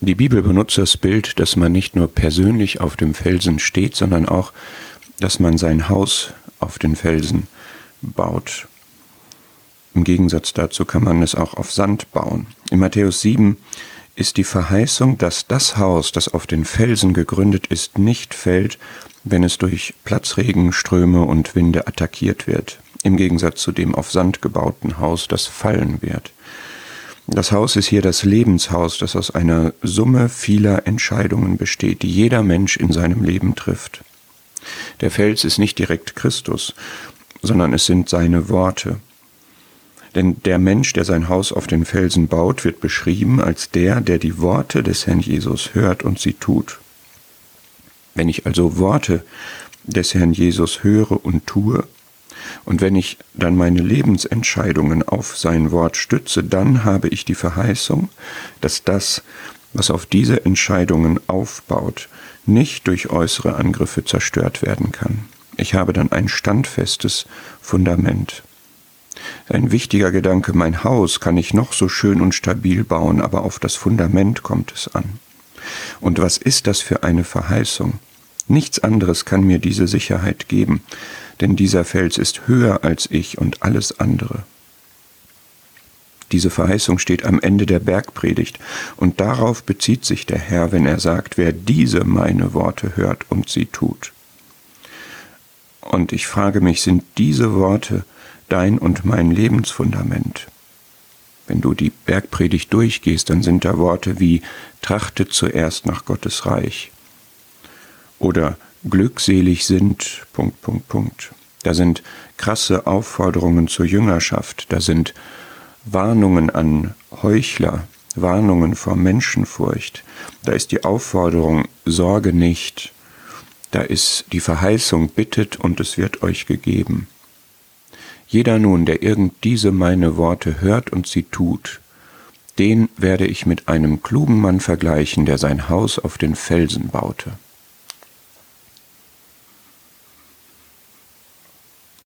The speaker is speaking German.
Die Bibel benutzt das Bild, dass man nicht nur persönlich auf dem Felsen steht, sondern auch, dass man sein Haus auf den Felsen baut. Im Gegensatz dazu kann man es auch auf Sand bauen. In Matthäus 7 ist die Verheißung, dass das Haus, das auf den Felsen gegründet ist, nicht fällt, wenn es durch Platzregen, Ströme und Winde attackiert wird, im Gegensatz zu dem auf Sand gebauten Haus, das fallen wird. Das Haus ist hier das Lebenshaus, das aus einer Summe vieler Entscheidungen besteht, die jeder Mensch in seinem Leben trifft. Der Fels ist nicht direkt Christus, sondern es sind seine Worte. Denn der Mensch, der sein Haus auf den Felsen baut, wird beschrieben als der, der die Worte des Herrn Jesus hört und sie tut. Wenn ich also Worte des Herrn Jesus höre und tue, und wenn ich dann meine Lebensentscheidungen auf sein Wort stütze, dann habe ich die Verheißung, dass das, was auf diese Entscheidungen aufbaut, nicht durch äußere Angriffe zerstört werden kann. Ich habe dann ein standfestes Fundament. Ein wichtiger Gedanke, mein Haus kann ich noch so schön und stabil bauen, aber auf das Fundament kommt es an. Und was ist das für eine Verheißung? Nichts anderes kann mir diese Sicherheit geben, denn dieser Fels ist höher als ich und alles andere. Diese Verheißung steht am Ende der Bergpredigt, und darauf bezieht sich der Herr, wenn er sagt, wer diese meine Worte hört und sie tut. Und ich frage mich, sind diese Worte dein und mein Lebensfundament? Wenn du die Bergpredigt durchgehst, dann sind da Worte wie Trachte zuerst nach Gottes Reich oder glückselig sind, Punkt, Punkt, Punkt. Da sind krasse Aufforderungen zur Jüngerschaft, da sind Warnungen an Heuchler, Warnungen vor Menschenfurcht, da ist die Aufforderung, sorge nicht, da ist die Verheißung, bittet und es wird euch gegeben. Jeder nun, der irgend diese meine Worte hört und sie tut, den werde ich mit einem klugen Mann vergleichen, der sein Haus auf den Felsen baute.